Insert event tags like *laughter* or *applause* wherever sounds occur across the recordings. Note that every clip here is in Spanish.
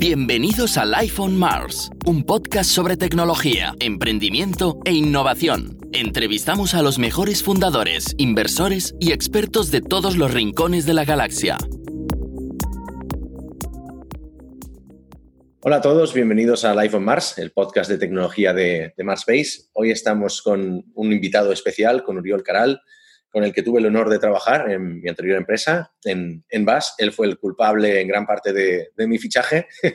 Bienvenidos a Life on Mars, un podcast sobre tecnología, emprendimiento e innovación. Entrevistamos a los mejores fundadores, inversores y expertos de todos los rincones de la galaxia. Hola a todos, bienvenidos a Life on Mars, el podcast de tecnología de, de Mars Space. Hoy estamos con un invitado especial, con Uriol Caral, con el que tuve el honor de trabajar en mi anterior empresa, en, en BAS. Él fue el culpable en gran parte de, de mi fichaje *laughs* en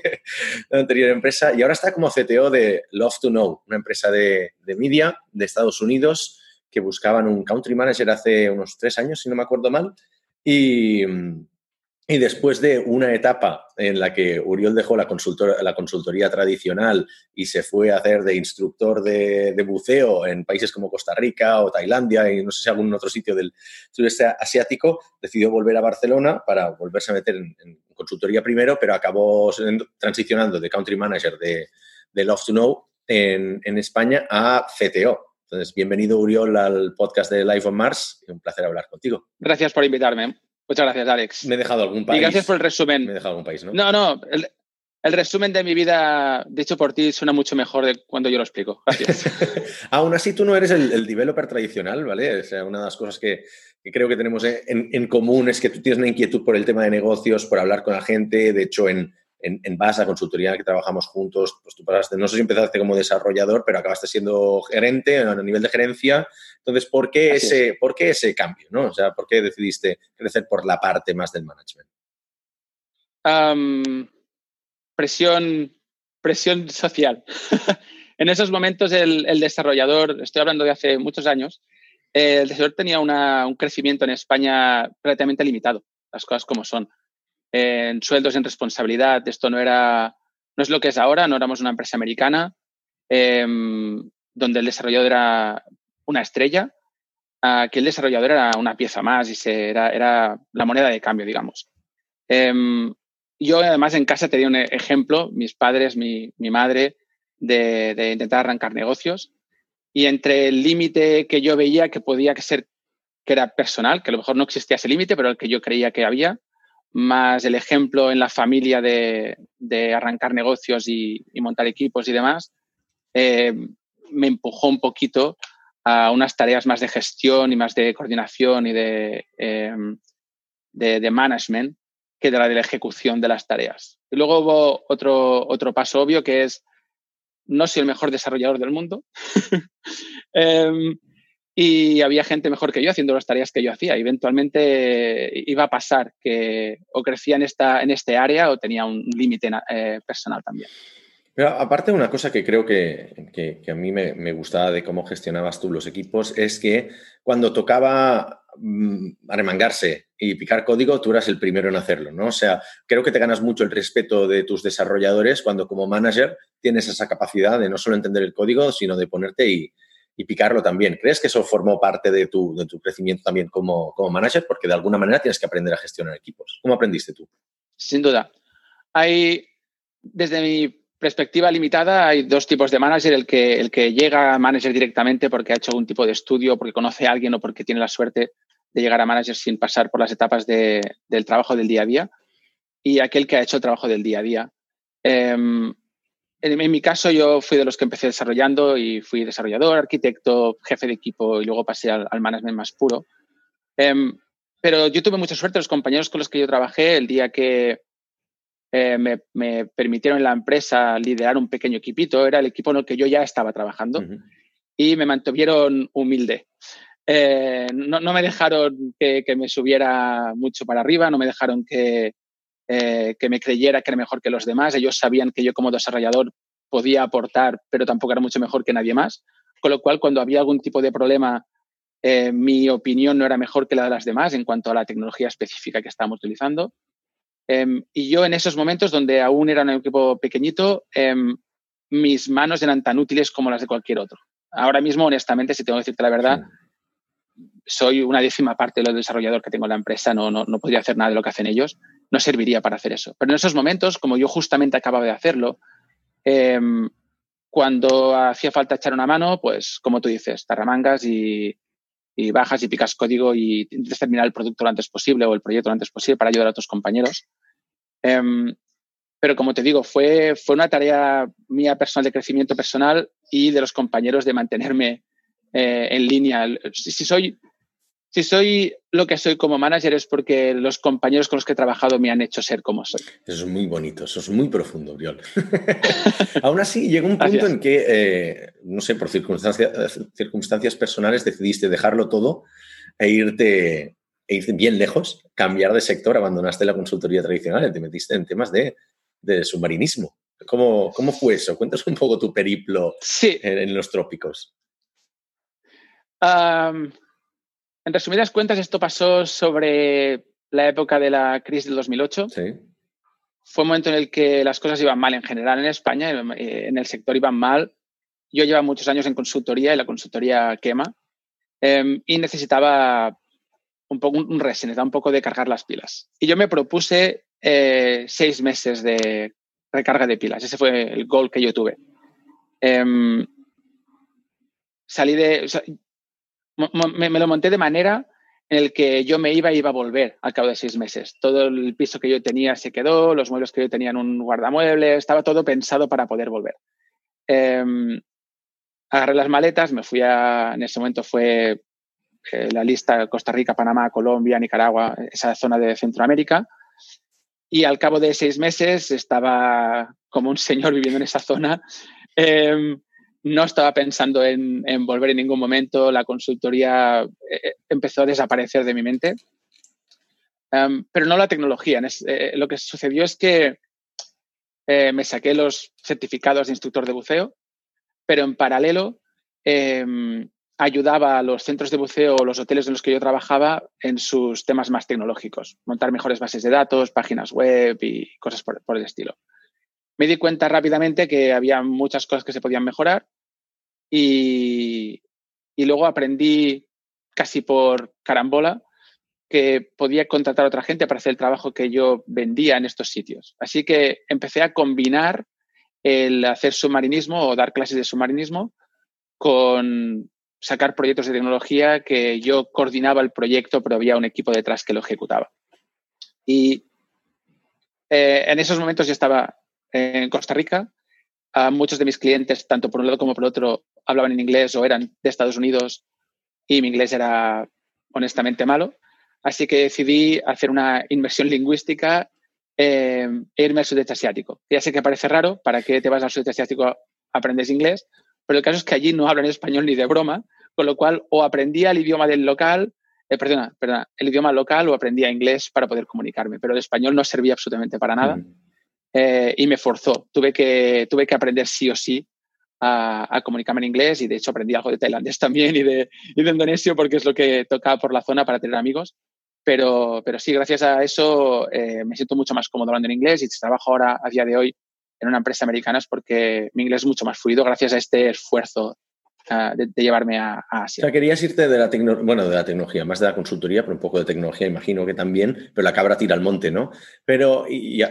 la anterior empresa y ahora está como CTO de Love to Know, una empresa de, de media de Estados Unidos que buscaban un country manager hace unos tres años, si no me acuerdo mal. Y, y después de una etapa en la que Uriol dejó la, la consultoría tradicional y se fue a hacer de instructor de, de, buceo en países como Costa Rica o Tailandia y no sé si algún otro sitio del sudeste asiático, decidió volver a Barcelona para volverse a meter en, en consultoría primero, pero acabó transicionando de country manager de, de Love to Know en, en España a CTO. Entonces, bienvenido Uriol al podcast de Life on Mars. Un placer hablar contigo. Gracias por invitarme. Muchas gracias, Alex. Me he dejado algún país. Y gracias por el resumen. Me he dejado algún país, ¿no? No, no. El, el resumen de mi vida, dicho por ti, suena mucho mejor de cuando yo lo explico. Gracias. *laughs* Aún así, tú no eres el, el, developer tradicional, ¿vale? O sea, una de las cosas que, que creo que tenemos en, en, común es que tú tienes una inquietud por el tema de negocios, por hablar con la gente. De hecho, en, en, en base a consultoría que trabajamos juntos, pues tú pasaste, no sé si empezaste como desarrollador, pero acabaste siendo gerente a nivel de gerencia. Entonces, ¿por qué, ese, ¿por qué ese cambio? ¿no? O sea, ¿por qué decidiste crecer por la parte más del management? Um, presión, presión social. *laughs* en esos momentos el, el, desarrollador, estoy hablando de hace muchos años, eh, el desarrollador tenía una, un crecimiento en España relativamente limitado, las cosas como son en sueldos, en responsabilidad. Esto no era, no es lo que es ahora, no éramos una empresa americana eh, donde el desarrollador era una estrella, que el desarrollador era una pieza más y se, era, era la moneda de cambio, digamos. Eh, yo además en casa tenía un ejemplo, mis padres, mi, mi madre, de, de, intentar arrancar negocios y entre el límite que yo veía que podía ser que era personal, que a lo mejor no existía ese límite, pero el que yo creía que había, más el ejemplo en la familia de, arrancar negocios y, montar equipos y demás, eh, me empujó un poquito a unas tareas más de gestión y más de coordinación y de, eh, de, management que de la de la ejecución de las tareas. Y luego hubo otro, otro paso obvio que es, no soy el mejor desarrollador del mundo, *laughs* eh, y había gente mejor que yo haciendo las tareas que yo hacía. Eventualmente iba a pasar que o crecía en, esta, en este área o tenía un límite eh, personal también. Pero aparte, una cosa que creo que, que, a mí me, me, gustaba de cómo gestionabas tú los equipos es que cuando tocaba mmm, arremangarse y picar código, tú eras el primero en hacerlo, ¿no? O sea, creo que te ganas mucho el respeto de tus desarrolladores cuando como manager tienes esa capacidad de no solo entender el código, sino de ponerte y, y picarlo también. ¿Crees que eso formó parte de tu, de tu crecimiento también como, como, manager? Porque de alguna manera tienes que aprender a gestionar equipos. ¿Cómo aprendiste tú? Sin duda. Hay, desde mi perspectiva limitada, hay dos tipos de manager. El que, el que llega a manager directamente porque ha hecho algún tipo de estudio, porque conoce a alguien o porque tiene la suerte de llegar a manager sin pasar por las etapas de, del trabajo del día a día. Y aquel que ha hecho el trabajo del día a día. Eh, en, en, mi caso, yo fui de los que empecé desarrollando y fui desarrollador, arquitecto, jefe de equipo y luego pasé al, al management más puro. Um, pero yo tuve mucha suerte. Los compañeros con los que yo trabajé, el día que eh, me, me, permitieron en la empresa liderar un pequeño equipito, era el equipo en el que yo ya estaba trabajando uh -huh. y me mantuvieron humilde. Eh, no, no, me dejaron que, que, me subiera mucho para arriba, no me dejaron que, eh, que me creyera que era mejor que los demás. Ellos sabían que yo como desarrollador podía aportar, pero tampoco era mucho mejor que nadie más. Con lo cual, cuando había algún tipo de problema, eh, mi opinión no era mejor que la de las demás en cuanto a la tecnología específica que estábamos utilizando. Eh, y yo en esos momentos, donde aún era un equipo pequeñito, em, mis manos eran tan útiles como las de cualquier otro. Ahora mismo, honestamente, si tengo que decirte la verdad, sí. soy una décima parte de los desarrolladores que tengo en la empresa, no, no, no podría hacer nada de lo que hacen ellos no serviría para hacer eso. Pero en esos momentos, como yo justamente acababa de hacerlo, eh, cuando hacía falta echar una mano, pues como tú dices, tarramangas y, bajas y picas código y intentas terminar el producto lo antes posible o el proyecto lo antes posible para ayudar a tus compañeros. Eh, pero como te digo, fue, fue una tarea mía personal de crecimiento personal y de los compañeros de mantenerme eh, en línea. Si, soy, si soy lo que soy como manager es porque los compañeros con los que he trabajado me han hecho ser como soy. Eso es muy bonito, eso es muy profundo, Briol. *laughs* Aún así, llegó un punto en que, eh, no sé, por circunstancias, circunstancias personales decidiste dejarlo todo e irte, e irte bien lejos, cambiar de sector, abandonaste la consultoría tradicional y te metiste en temas de, submarinismo. ¿Cómo, ¿Cómo, fue eso? Cuéntanos un poco tu periplo en los trópicos en resumidas cuentas, esto pasó sobre la época de la crisis del 2008. Fue un momento en el que las cosas iban mal en general en España, eh, en el sector iban mal. Yo llevaba muchos años en consultoría y la consultoría quema em, y necesitaba un poco un reset, necesitaba un poco de cargar las pilas. Y yo me propuse eh, seis meses de recarga de pilas. Ese fue el goal que yo tuve. Em, salí de me, lo monté de manera en el que yo me iba y iba a volver al cabo de seis meses. Todo el piso que yo tenía se quedó, los muebles que yo tenía en un guardamueble, estaba todo pensado para poder volver. Em, agarré las maletas, me fui a, en ese momento fue eh, la lista Costa Rica, Panamá, Colombia, Nicaragua, esa zona de Centroamérica. Y al cabo de seis meses estaba como un señor viviendo en esa zona. Em, no estaba pensando en, volver en ningún momento, la consultoría eh, empezó a desaparecer de mi mente, em, pero no la tecnología. Eh, lo que sucedió es que eh, me saqué los certificados de instructor de buceo, pero en paralelo em, ayudaba a los centros de buceo o los hoteles en los que yo trabajaba en sus temas más tecnológicos, montar mejores bases de datos, páginas web y cosas por el estilo me di cuenta rápidamente que había muchas cosas que se podían mejorar y, luego aprendí casi por carambola que podía contratar a otra gente para hacer el trabajo que yo vendía en estos sitios. Así que empecé a combinar el hacer submarinismo o dar clases de submarinismo con sacar proyectos de tecnología que yo coordinaba el proyecto, pero había un equipo detrás que lo ejecutaba. Y eh, en esos momentos yo estaba en Costa Rica. muchos de mis clientes, tanto por un lado como por otro, hablaban en inglés o eran de Estados Unidos y mi inglés era honestamente malo. Así que decidí hacer una inversión *laughs* lingüística eh, e irme al sudeste asiático. Ya sé que parece raro, ¿para qué te vas al sudeste asiático a aprender inglés? Pero el caso es que allí no hablan español ni de broma, con lo cual o aprendía el idioma del local, eh, perdona, perdona, el idioma local o aprendía inglés para poder comunicarme, pero el español no servía absolutamente para nada. Eh, y me forzó. Tuve que, tuve que aprender sí o sí a, comunicarme en inglés y de hecho aprendí algo de tailandés *laughs* también y de, y de indonesio porque es lo que tocaba por la zona para tener amigos. Pero, pero sí, gracias a eso eh, me siento mucho más cómodo hablando en inglés y trabajo ahora a día de hoy en una empresa americana es porque mi inglés es mucho más fluido gracias a este esfuerzo de, llevarme a, Asia. O sea, querías irte de la bueno, de la tecnología, más de la consultoría, pero un poco de tecnología, imagino que también, pero la cabra tira al monte, ¿no? Pero, y,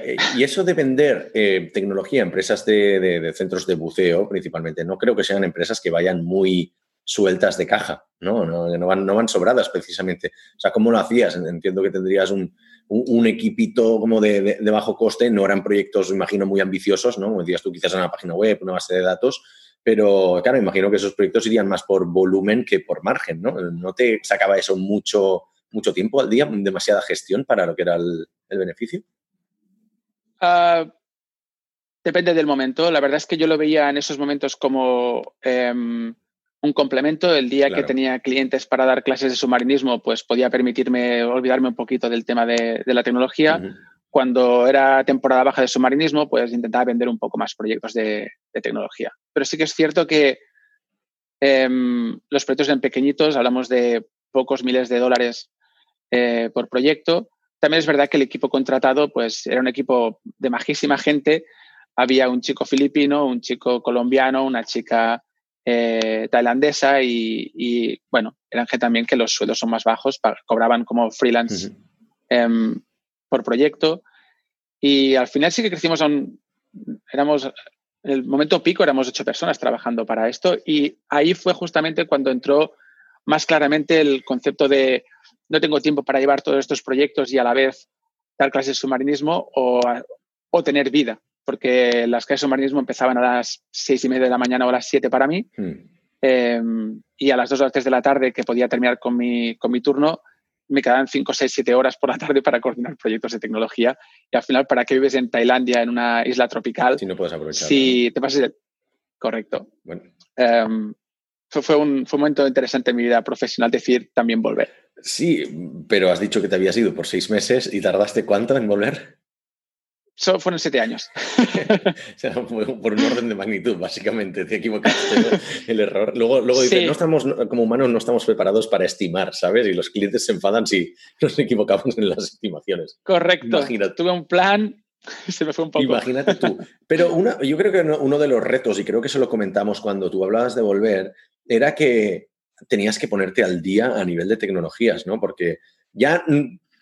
eso de vender eh, tecnología a empresas de, centros de buceo, principalmente, no creo que sean empresas que vayan muy sueltas de caja, ¿no? No, van, no van sobradas precisamente. O sea, ¿cómo lo hacías? Entiendo que tendrías un, un, equipito como de, de, bajo coste, no eran proyectos, imagino, muy ambiciosos, ¿no? Como decías tú, quizás una página web, una base de datos, pero claro, imagino que esos proyectos irían más por volumen que por margen, ¿no? ¿No te sacaba eso mucho, mucho tiempo al día, demasiada gestión para lo que era el, beneficio? Ah, depende del momento. La verdad es que yo lo veía en esos momentos como em, un complemento. El día que tenía clientes para dar clases de submarinismo, pues podía permitirme olvidarme un poquito del tema de, la tecnología cuando era temporada baja de submarinismo, pues intentaba vender un poco más proyectos de, tecnología. Pero sí que es cierto que em, los proyectos eran pequeñitos, hablamos de pocos miles de dólares eh, por proyecto. También es verdad que el equipo contratado pues, era un equipo de majísima gente. Había un chico filipino, un chico colombiano, una chica eh, tailandesa y, bueno, eran gente también que los sueldos son más bajos, cobraban como freelance por proyecto. Y al final sí que crecimos a un, éramos, en el momento pico éramos ocho personas trabajando para esto y ahí fue justamente cuando entró más claramente el concepto de no tengo tiempo para llevar todos estos proyectos y a la vez dar clases de submarinismo o, o tener vida. porque las clases de submarinismo empezaban a las seis y media de la mañana o a las siete para mí. Hmm. Em, y a las dos o las tres de la tarde, que podía terminar con mi, con mi turno, me quedaban cinco, seis, siete horas por la tarde para coordinar proyectos de tecnología. Y al final, ¿para qué vives en Tailandia, en una isla tropical? Si no puedes aprovechar. Si te pasas Correcto. Em, fue, un, fue un momento interesante en mi vida profesional decir también volver. Sí, pero has dicho que te habías ido por seis meses y tardaste cuánto en volver? Solo fueron siete años. *laughs* por un orden de magnitud, básicamente, te equivocaste el error. Luego, luego dices, no estamos, como humanos no estamos preparados para estimar, ¿sabes? Y los clientes se enfadan si nos equivocamos en las estimaciones. Correcto. Imagínate. Tuve un plan, *laughs* se me fue un poco. Imagínate tú. Pero una, yo creo que uno de los retos, y creo que eso lo comentamos cuando tú hablabas de volver, era que tenías que ponerte al día a nivel de tecnologías, ¿no? Porque ya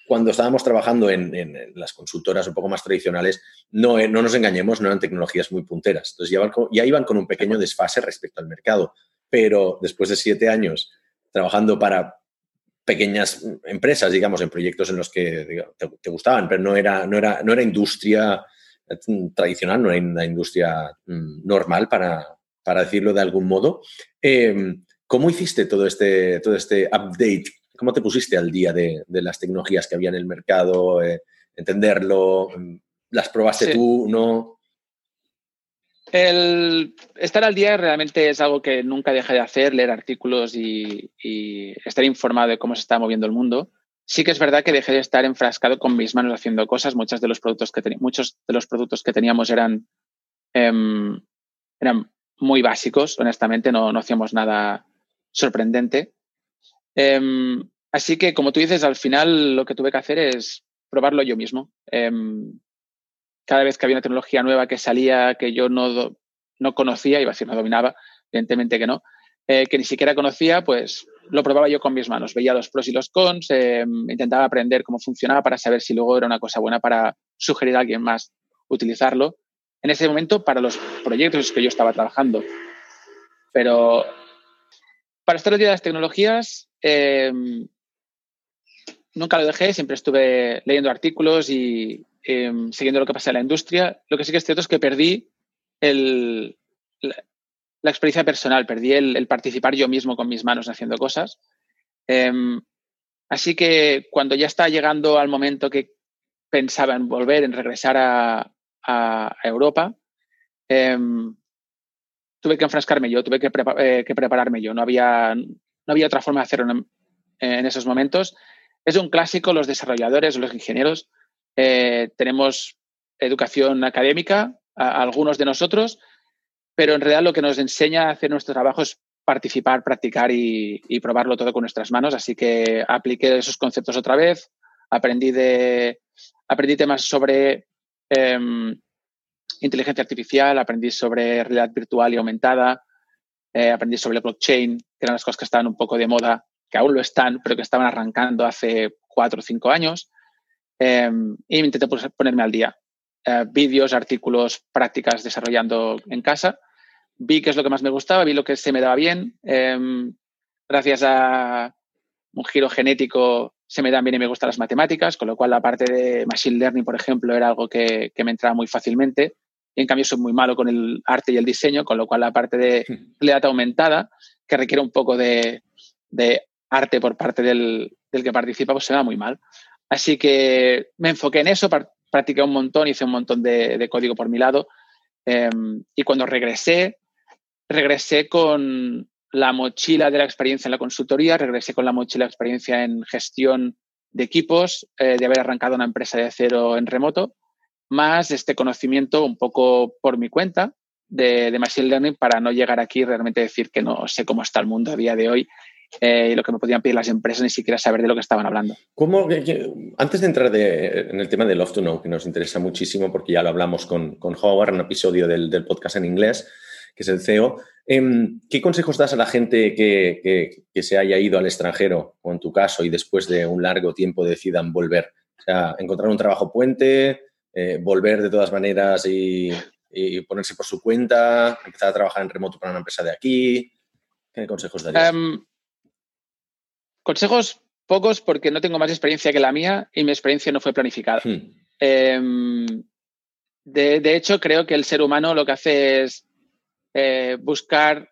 cuando estábamos trabajando en, las consultoras un poco más tradicionales, no, eh, no, nos engañemos, no eran tecnologías muy punteras. Entonces ya, iban con un pequeño desfase respecto al mercado. Pero después de siete años trabajando para pequeñas empresas, digamos, en proyectos en los que te, gustaban, pero no era, no era, no era industria mm, tradicional, no era industria mm, normal, para, para decirlo de algún modo. Em, ¿Cómo hiciste todo este, todo este update ¿Cómo te pusiste al día de, las tecnologías que había en el mercado? Eh, entenderlo, mm, ¿las probaste tú? ¿No? El estar al día realmente es algo que nunca dejé de hacer, leer artículos y, estar informado de cómo se está moviendo el mundo. Sí que es verdad que dejé de estar enfrascado con mis manos haciendo cosas. Muchos de los productos que, muchos de los productos que teníamos eran, em, eran muy básicos, honestamente, no, no hacíamos nada sorprendente. Em, Así que, como tú dices, al final lo que tuve que hacer es probarlo yo mismo. Em, cada vez que había una tecnología nueva que salía, que yo no, no conocía, iba a decir no dominaba, evidentemente que no, eh, que ni siquiera conocía, pues lo probaba yo con mis manos. Veía los pros y los cons, em, intentaba aprender cómo funcionaba para saber si luego era una cosa buena para sugerir a alguien más utilizarlo. En ese momento, para los proyectos que yo estaba trabajando. Pero para estar al día de las tecnologías, em, nunca lo dejé, siempre estuve leyendo artículos y em, siguiendo lo que pasa en la industria. Lo que sí que es cierto es que perdí el, la, experiencia personal, perdí el, participar yo mismo con mis manos haciendo cosas. Em, así que cuando ya está llegando al momento que pensaba en volver, en regresar a, Europa, em, tuve que enfrascarme yo, tuve que, eh, prepararme yo. No había, no había otra forma de hacerlo en esos momentos es un clásico, los desarrolladores, los ingenieros, eh, tenemos educación académica, algunos de nosotros, pero en realidad lo que nos enseña a hacer nuestro trabajo es participar, practicar y, probarlo todo con nuestras manos. Así que apliqué esos conceptos otra vez, aprendí, de, aprendí temas sobre em, inteligencia artificial, aprendí sobre realidad virtual y aumentada, eh, aprendí sobre blockchain, que eran las cosas que estaban un poco de moda que aún lo están, pero que estaban arrancando hace cuatro o cinco años. Em, y intenté ponerme al día. Eh, vídeos, artículos, prácticas desarrollando en casa. Vi qué es lo que más me gustaba, vi lo que se me daba bien. Em, gracias a un giro genético se me dan bien y me gustan las matemáticas, con lo cual la parte de Machine Learning, por ejemplo, era algo que, me entraba muy fácilmente. Y en cambio soy muy malo con el arte y el diseño, con lo cual la parte de *laughs* realidad aumentada, que requiere un poco de, de arte por parte del, que participa, pues se da muy mal. Así que me enfoqué en eso, practiqué un montón, hice un montón de, código por mi lado. Em, y cuando regresé, regresé con la mochila de la experiencia en la consultoría, regresé con la mochila de experiencia en gestión de equipos, eh, de haber arrancado una empresa de cero en remoto, más este conocimiento un poco por mi cuenta de, de Machine Learning para no llegar aquí y realmente decir que no sé cómo está el mundo a día de hoy eh, y lo que me podían pedir las empresas ni siquiera saber de lo que estaban hablando. ¿Cómo, antes de entrar en el tema de Love to Know, que nos interesa muchísimo porque ya lo hablamos con, con Howard en un episodio del, del, podcast en inglés, que es el CEO, em, ¿qué consejos das a la gente que, que, se haya ido al extranjero, o en tu caso, y después de un largo tiempo decidan volver? O sea, encontrar un trabajo puente, eh, volver de todas maneras y, y, ponerse por su cuenta, empezar a trabajar en remoto para una empresa de aquí. ¿Qué consejos darías? Em, Consejos pocos porque no tengo más experiencia que la mía y mi experiencia no fue planificada. Hmm. Em, De, hecho, creo que el ser humano lo que hace es eh, buscar,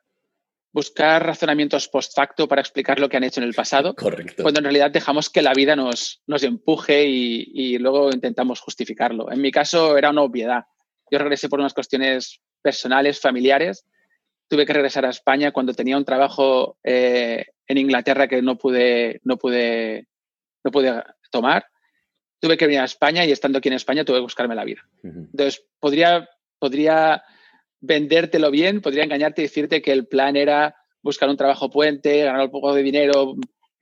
buscar razonamientos post facto para explicar lo que han hecho en el pasado. *laughs* Correcto. Cuando en realidad dejamos que la vida nos, nos empuje y, y luego intentamos justificarlo. En mi caso era una obviedad. Yo regresé por unas cuestiones personales, familiares. Tuve que regresar a España cuando tenía un trabajo eh, en Inglaterra que no pude, no pude, no pude tomar tuve que venir a España y estando aquí en España tuve que buscarme la vida. Entonces, podría, podría vendértelo bien, podría engañarte y decirte que el plan era buscar un trabajo puente, ganar un poco de dinero,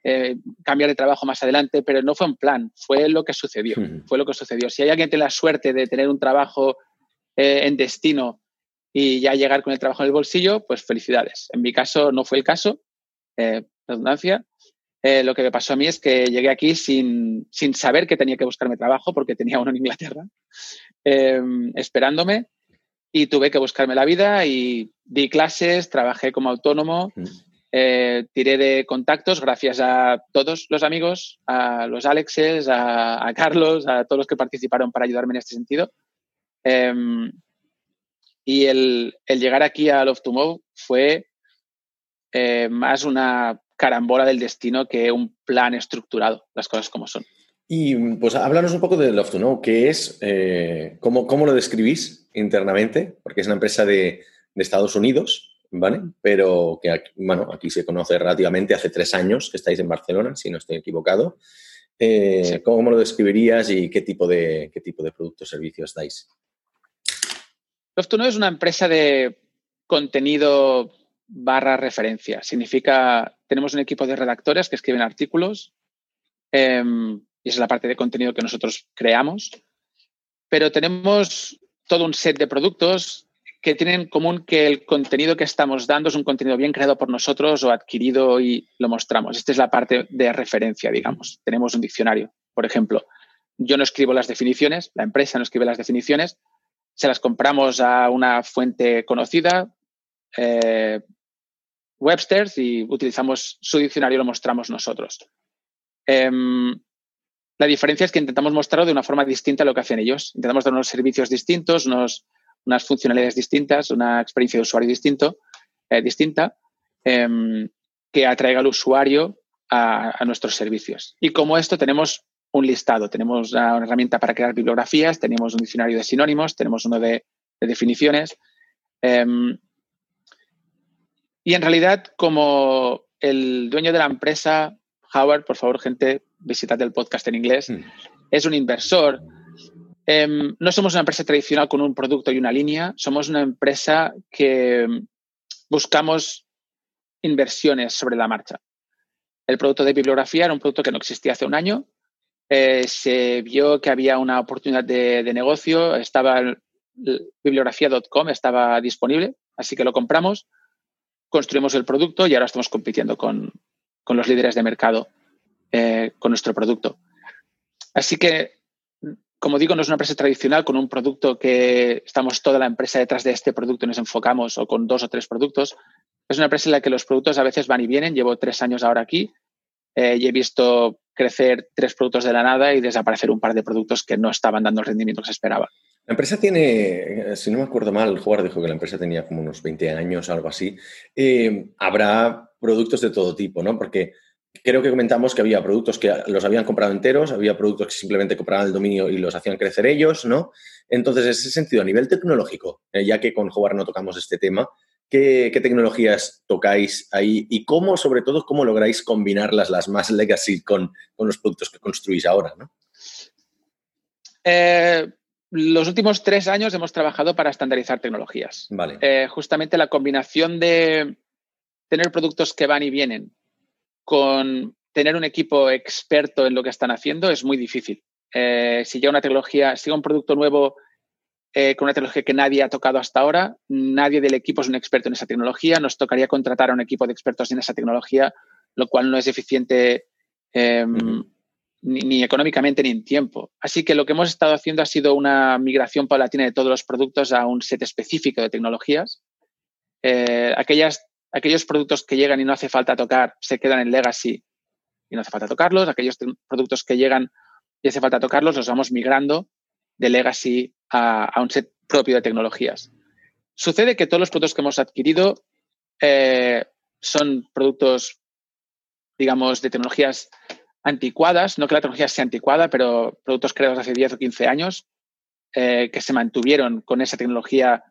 eh, cambiar de trabajo más adelante, pero no fue un plan, fue lo que sucedió. Fue lo que sucedió. Si hay alguien que tiene la suerte de tener un trabajo eh, en destino y ya llegar con el trabajo en el bolsillo, pues felicidades. En mi caso no fue el caso, eh, redundancia, eh, lo que me pasó a mí es que llegué aquí sin, sin, saber que tenía que buscarme trabajo porque tenía uno en Inglaterra em, esperándome y tuve que buscarme la vida y di clases, trabajé como autónomo, mm. eh, tiré de contactos gracias a todos los amigos, a los Alexes, a, Carlos, a todos los que participaron para ayudarme en este sentido. Em, y el, el, llegar aquí a Love to Move fue eh, más una carambola del destino que un plan estructurado, las cosas como son. Y pues háblanos un poco de Love to Know, ¿qué es? Eh, cómo, cómo, lo describís internamente? Porque es una empresa de, de Estados Unidos, ¿vale? Pero que aquí, bueno, aquí se conoce relativamente hace tres años que estáis en Barcelona, si no estoy equivocado. Eh, ¿Cómo lo describirías y qué tipo de, qué tipo de productos o servicios dais? Love to Know es una empresa de contenido barra referencia. Significa, tenemos un equipo de redactores que escriben artículos em, y esa es la parte de contenido que nosotros creamos, pero tenemos todo un set de productos que tienen en común que el contenido que estamos dando es un contenido bien creado por nosotros o adquirido y lo mostramos. Esta es la parte de referencia, digamos. Tenemos un diccionario, por ejemplo. Yo no escribo las definiciones, la empresa no escribe las definiciones, se las compramos a una fuente conocida, eh, Webster's y utilizamos su diccionario y lo mostramos nosotros. Em, la diferencia es que intentamos mostrarlo de una forma distinta a lo que hacen ellos. Intentamos dar unos servicios distintos, unas funcionalidades distintas, una experiencia de usuario distinto, eh, distinta, em, que atraiga al usuario a, nuestros servicios. Y como esto tenemos un listado, tenemos una, herramienta para crear bibliografías, tenemos un diccionario de sinónimos, tenemos uno de, definiciones. Em, y en realidad, como el dueño de la empresa, Howard, por favor, gente, visitad el podcast en inglés, mm. es un inversor. Em, no somos una empresa tradicional con un producto y una línea, somos una empresa que buscamos inversiones sobre la marcha. El producto de bibliografía era un producto que no existía hace un año. Eh, se vio que había una oportunidad de, de negocio, estaba bibliografía.com, estaba disponible, así que lo compramos construimos el producto y ahora estamos compitiendo con, los líderes de mercado eh, con nuestro producto. Así que, como digo, no es una empresa tradicional con un producto que estamos toda la empresa detrás de este producto y nos enfocamos o con dos o tres productos. Es una empresa en la que los productos a veces van y vienen. Llevo tres años ahora aquí eh, y he visto crecer tres productos de la nada y desaparecer un par de productos que no estaban dando el rendimiento que se esperaba. La empresa tiene, si no me acuerdo mal, el jugador dijo que la empresa tenía como unos 20 años, algo así. Eh, habrá productos de todo tipo, ¿no? Porque creo que comentamos que había productos que los habían comprado enteros, había productos que simplemente compraban el dominio y los hacían crecer ellos, ¿no? Entonces, en ese sentido, a nivel tecnológico, eh, ya que con Howard no tocamos este tema, ¿qué, tecnologías tocáis ahí y cómo, sobre todo, cómo lográis combinarlas, las más legacy, con, con los productos que construís ahora, ¿no? Eh, los últimos tres años hemos trabajado para estandarizar tecnologías. Vale. Eh, justamente la combinación de tener productos que van y vienen con tener un equipo experto en lo que están haciendo es muy difícil. Eh, si ya una tecnología, si un producto nuevo eh, con una tecnología que nadie ha tocado hasta ahora, nadie del equipo es un experto en esa tecnología, nos tocaría contratar a un equipo de expertos en esa tecnología, lo cual no es eficiente em, ni, económicamente ni en tiempo. Así que lo que hemos estado haciendo ha sido una migración paulatina de todos los productos a un set específico de tecnologías. Eh, aquellas, aquellos productos que llegan y no hace falta tocar se quedan en legacy y no hace falta tocarlos. Aquellos productos que llegan y hace falta tocarlos los vamos migrando de legacy a, un set propio de tecnologías. Sucede que todos los productos que hemos adquirido eh, son productos, digamos, de tecnologías anticuadas, no que la tecnología sea anticuada, pero productos creados hace 10 o 15 años eh, que se mantuvieron con esa tecnología,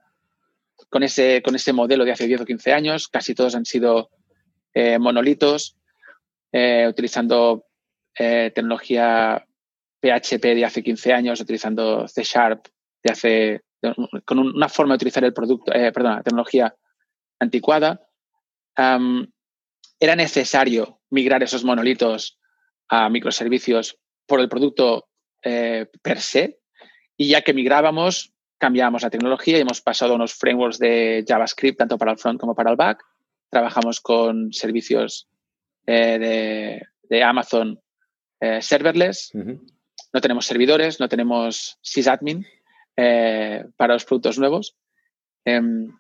con ese, con ese modelo de hace 10 o 15 años. Casi todos han sido eh, monolitos, utilizando tecnología PHP de hace 15 años, utilizando C Sharp de hace, con una forma de utilizar el producto, eh, perdón, la tecnología anticuada, era necesario migrar esos monolitos a microservicios por el producto eh, per se. Y ya que migrábamos, cambiábamos la tecnología y hemos pasado a unos frameworks de JavaScript, tanto para el front como para el back. Trabajamos con servicios eh, de, Amazon serverless. No tenemos servidores, no tenemos sysadmin eh, para los productos nuevos. Em,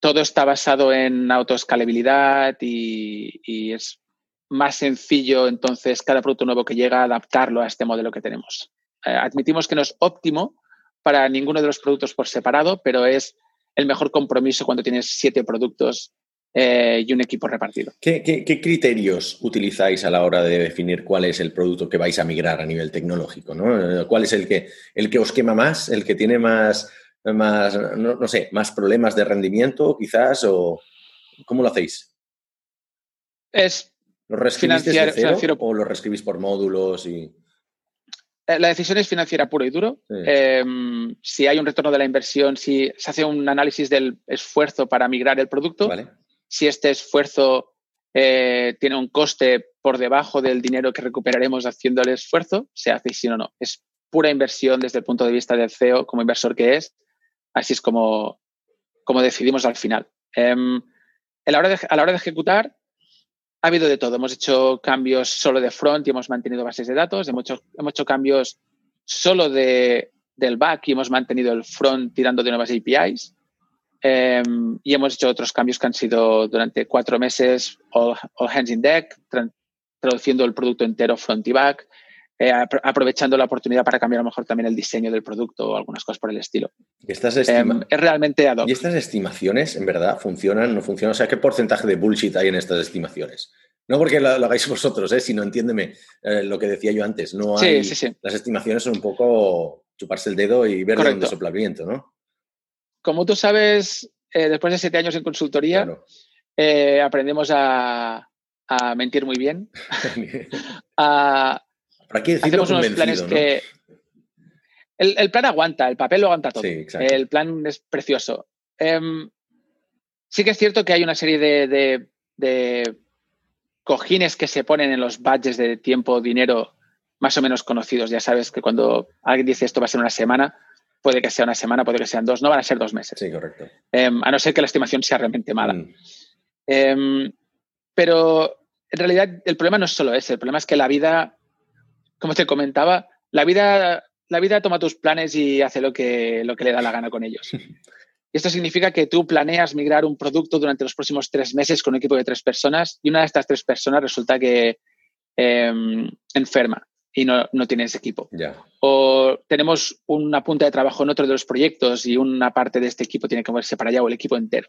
todo está basado en autoescalabilidad y, y, es más sencillo entonces cada producto nuevo que llega adaptarlo a este modelo que tenemos. Eh, admitimos que no es óptimo para ninguno de los productos por separado, pero es el mejor compromiso cuando tienes siete productos eh, y un equipo repartido. ¿Qué, criterios utilizáis a la hora de definir cuál es el producto que vais a migrar a nivel tecnológico? ¿no? ¿Cuál es el que, el que os quema más, el que tiene más, más no, sé, más problemas de rendimiento quizás? o ¿Cómo lo hacéis? Es ¿Lo cero o lo reescribís por módulos y...? Eh, la decisión es financiera puro y duro. Em, si hay un retorno de la inversión, si se hace un análisis del esfuerzo para migrar el producto, vale si este esfuerzo eh, tiene un coste por debajo del dinero que recuperaremos haciendo el esfuerzo, se hace y si no, no. Es pura inversión desde el punto de vista del CEO como inversor que es. Así es como, como decidimos al final. Em, a, la hora de, a la hora de ejecutar, ha habido de todo. Hemos hecho cambios solo de front y hemos mantenido bases de datos. Hemos hecho, hemos hecho cambios solo de, del back y hemos mantenido el front tirando de nuevas APIs. Em, y hemos hecho otros cambios que han sido durante cuatro meses, all, hands in deck, traduciendo el producto entero front y back, eh, aprovechando la oportunidad para cambiar a lo mejor también el diseño del producto o algunas cosas por el estilo. Estas em, es realmente ad ¿Y estas estimaciones en verdad funcionan, no funcionan? O sea, ¿qué porcentaje de bullshit hay en estas estimaciones? No porque lo, hagáis vosotros, ¿eh? sino entiéndeme eh, lo que decía yo antes. No hay, sí, sí, sí. Las estimaciones son un poco chuparse el dedo y ver dónde sopla el viento, ¿no? como tú sabes, eh, después de siete años en consultoría, aprendemos a, mentir muy bien. *laughs* *laughs* ¿Para qué decirlo hacemos unos planes que. El, plan aguanta, el papel lo aguanta todo. el plan es precioso. Em, sí que es cierto que hay una serie de, de, cojines que se ponen en los badges de tiempo, dinero, más o menos conocidos. Ya sabes que cuando alguien dice esto va a ser una semana, puede que sea una semana, puede que sean dos, no van a ser dos meses. Sí, correcto. Em, a no ser que la estimación sea realmente mala. Mm. Em, pero en realidad el problema no es solo ese, el problema es que la vida, como te comentaba, la vida, la vida toma tus planes y hace lo que, lo que le da la gana con ellos. *laughs* Esto significa que tú planeas migrar un producto durante los próximos tres meses con un equipo de tres personas y una de estas tres personas resulta que em, enferma y no, no tienes equipo. O tenemos una punta de trabajo en otro de los proyectos y una parte de este equipo tiene que moverse para allá o el equipo entero.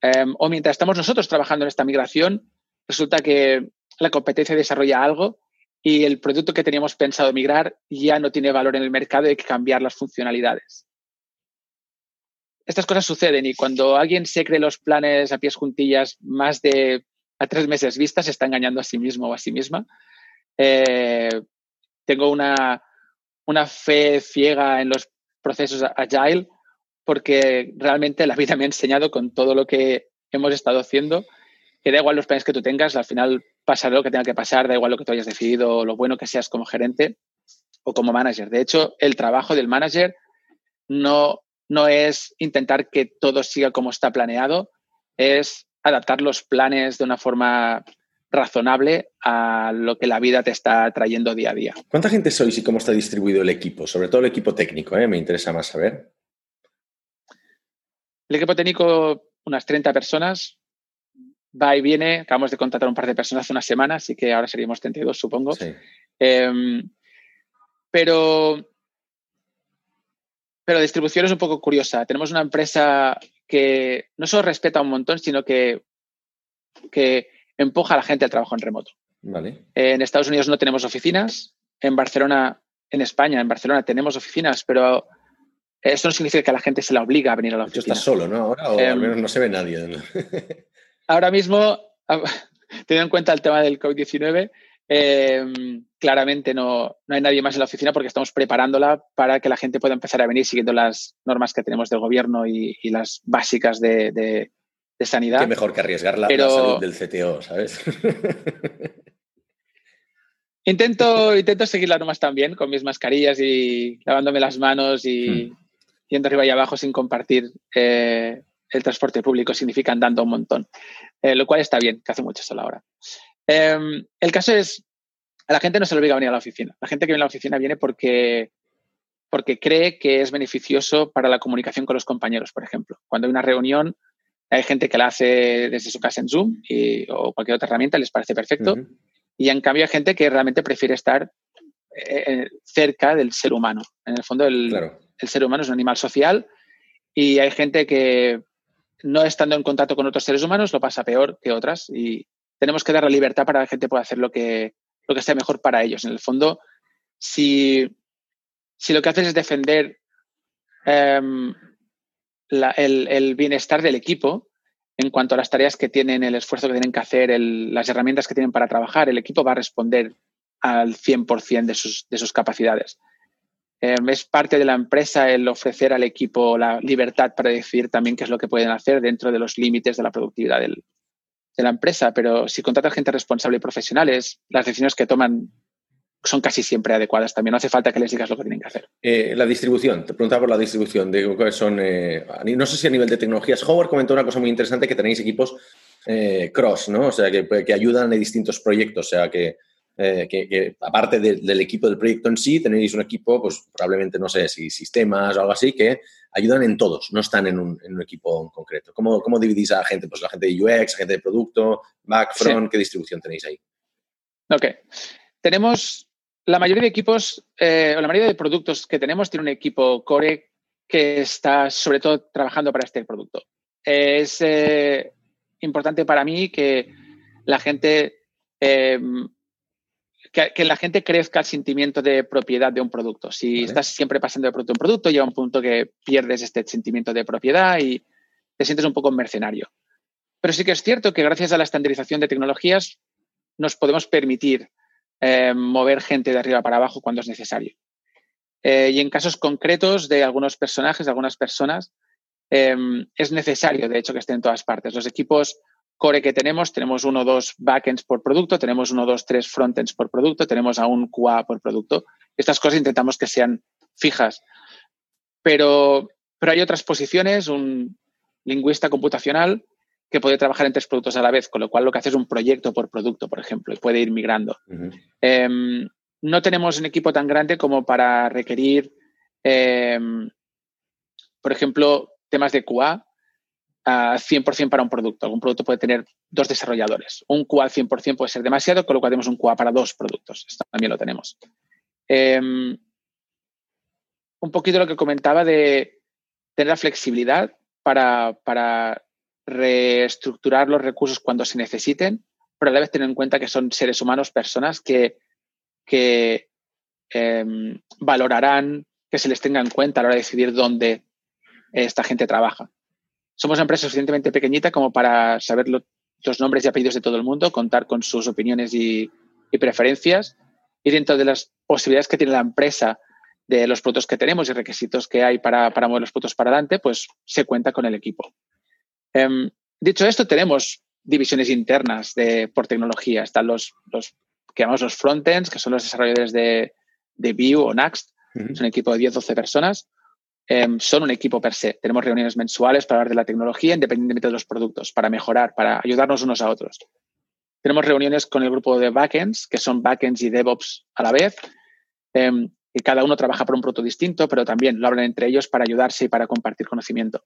Em, o mientras estamos nosotros trabajando en esta migración, resulta que la competencia desarrolla algo y el producto que teníamos pensado migrar ya no tiene valor en el mercado y hay que cambiar las funcionalidades. Estas cosas suceden y cuando alguien se cree los planes a pies juntillas más de a tres meses vistas, se está engañando a sí mismo o a sí misma. Eh, tengo una, fe ciega en los procesos agile porque realmente la vida me ha enseñado con todo lo que hemos estado haciendo que da igual los planes que tú tengas, al final pasará lo que tenga que pasar, da igual lo que tú hayas decidido, lo bueno que seas como gerente o como manager. De hecho, el trabajo del manager no, no es intentar que todo siga como está planeado, es adaptar los planes de una forma razonable a lo que la vida te está trayendo día a día. ¿Cuánta gente sois y cómo está distribuido el equipo? Sobre todo el equipo técnico, ¿eh? me interesa más saber. El equipo técnico, unas 30 personas, va y viene. Acabamos de contratar un par de personas hace una semana, así que ahora seríamos 32, supongo. Em, pero pero distribución es un poco curiosa. Tenemos una empresa que no solo respeta un montón, sino que, que empuja a la gente al trabajo en remoto. Vale. En Estados Unidos no tenemos oficinas. En Barcelona, en España, en Barcelona tenemos oficinas, pero eso no significa que la gente se la obliga a venir a la oficina. estás solo, ¿no? Ahora, o al em, menos no se ve nadie. *laughs* ahora mismo, *laughs* teniendo en cuenta el tema del COVID-19, em, claramente no, no, hay nadie más en la oficina porque estamos preparándola para que la gente pueda empezar a venir siguiendo las normas que tenemos del gobierno y, las básicas de, de, sanidad. Qué mejor que arriesgar la, salud del CTO, ¿sabes? *laughs* intento, intento seguir las normas también con mis mascarillas y lavándome las manos y, hmm yendo arriba y abajo sin compartir eh, el transporte público significa andando un montón, eh, lo cual está bien, que hace mucho sol ahora. Em, el caso es, a la gente no se le obliga a venir a la oficina. La gente que viene a la oficina viene porque, porque cree que es beneficioso para la comunicación con los compañeros, por ejemplo. Cuando hay una reunión, hay gente que la hace desde su casa en Zoom o cualquier otra herramienta, les parece perfecto. Y en cambio hay gente que realmente prefiere estar eh, cerca del ser humano. En el fondo, el, el ser humano es un animal social y hay gente que no estando en contacto con otros seres humanos lo pasa peor que otras y tenemos que dar la libertad para que la gente pueda hacer lo que, lo que sea mejor para ellos. En el fondo, si, si lo que haces es defender em, el, bienestar del equipo en cuanto a las tareas que tienen, el esfuerzo que tienen que hacer, las herramientas que tienen para trabajar, el equipo va a responder al 100% de sus, de sus capacidades. Em, es parte de la empresa el ofrecer al equipo la libertad para decidir también qué es lo que pueden hacer dentro de los límites de la productividad de la empresa. Pero si contratas gente responsable y profesionales, las decisiones que toman son casi siempre adecuadas también. No hace falta que les digas lo que tienen que hacer. Eh, la distribución, te preguntaba por la distribución, de son, eh, no sé si a nivel de tecnologías. Howard comentó una cosa muy interesante, que tenéis equipos eh, cross, ¿no? O sea, que, que, ayudan en distintos proyectos, o sea, que eh, que, aparte del equipo del proyecto en sí, tenéis un equipo, pues probablemente, no sé, si sistemas o algo así, que ayudan en todos, no están en un, equipo en concreto. ¿Cómo, ¿Cómo, dividís a la gente? Pues la gente de UX, gente de producto, back, front, ¿qué distribución tenéis ahí? Ok. Tenemos la mayoría de equipos, eh, o la mayoría de productos que tenemos tiene un equipo core que está sobre todo trabajando para este producto. Es eh, importante para mí que la gente que, la gente crezca el sentimiento de propiedad de un producto. Si estás siempre pasando de producto en producto, llega un punto que pierdes este sentimiento de propiedad y te sientes un poco mercenario. Pero sí que es cierto que gracias a la estandarización de tecnologías nos podemos permitir eh, mover gente de arriba para abajo cuando es necesario. Eh, y en casos concretos de algunos personajes, de algunas personas, eh, es necesario, de hecho, que estén en todas partes. Los equipos core que tenemos, tenemos uno o dos backends por producto, tenemos uno, dos, tres frontends por producto, tenemos a un QA por producto. Estas cosas intentamos que sean fijas. Pero, pero hay otras posiciones, un lingüista computacional que puede trabajar en tres productos a la vez, con lo cual lo que hace es un proyecto por producto, por ejemplo, y puede ir migrando. Em, no tenemos un equipo tan grande como para requerir, em, por ejemplo, temas de QA, 100% para un producto. Un producto puede tener dos desarrolladores. Un QA al 100% puede ser demasiado, con lo cual tenemos un QA para dos productos. Esto también lo tenemos. Em, un poquito lo que comentaba de tener la flexibilidad para, para reestructurar los recursos cuando se necesiten, pero a la vez tener en cuenta que son seres humanos, personas que, que em, valorarán que se les tenga en cuenta a la hora de decidir dónde esta gente trabaja. Somos una empresa suficientemente pequeñita como para saber los nombres y apellidos de todo el mundo, contar con sus opiniones y, preferencias y dentro de las posibilidades que tiene la empresa de los productos que tenemos y requisitos que hay para, mover los productos para adelante, pues se cuenta con el equipo. Em, dicho esto, tenemos divisiones internas de, por tecnología. Están los, los que llamamos los frontends, que son los desarrolladores de, de Vue o Next. Es un equipo de 10-12 personas. Em, son un equipo per se. Tenemos reuniones mensuales para hablar de la tecnología independientemente de los productos, para mejorar, para ayudarnos unos a otros. Tenemos reuniones con el grupo de backends, que son backends y DevOps a la vez, em, y cada uno trabaja por un producto distinto, pero también lo hablan entre ellos para ayudarse y para compartir conocimiento.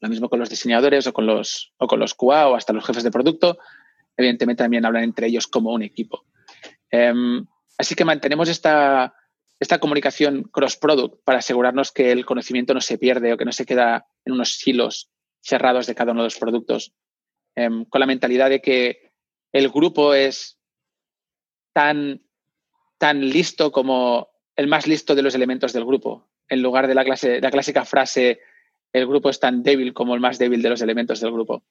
Lo mismo con los diseñadores o con los, o con los QA o hasta los jefes de producto. Evidentemente también hablan entre ellos como un equipo. Em, así que mantenemos esta, esta comunicación cross-product para asegurarnos que el conocimiento no se pierde o que no se queda en unos silos cerrados de cada uno de los productos, em, con la mentalidad de que el grupo es tan, tan listo como el más listo de los elementos del grupo, en lugar de la, clase, la clásica frase el grupo es tan débil como el más débil de los elementos del grupo.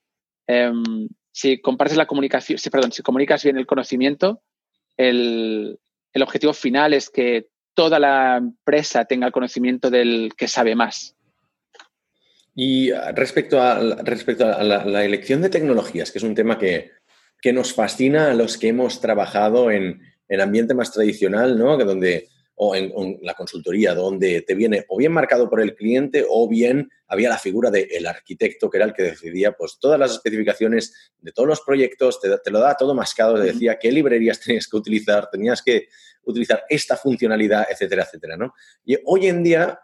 Em, si compartes la comunicación, si, perdón, si comunicas bien el conocimiento, el, el objetivo final es que toda la empresa tenga el conocimiento del que sabe más. Y ah, respecto a, respecto a la, elección de tecnologías, que es un tema que, que, nos fascina a los que hemos trabajado en, en ambiente más tradicional, ¿no? Que donde o en, la consultoría, donde te viene o bien marcado por el cliente o bien había la figura del arquitecto que era el que decidía pues, todas las especificaciones de todos los proyectos, te, lo da todo mascado, te decía qué librerías *laughs* tenías que utilizar, tenías que utilizar esta funcionalidad, etcétera, etcétera. ¿no? Y hoy en día,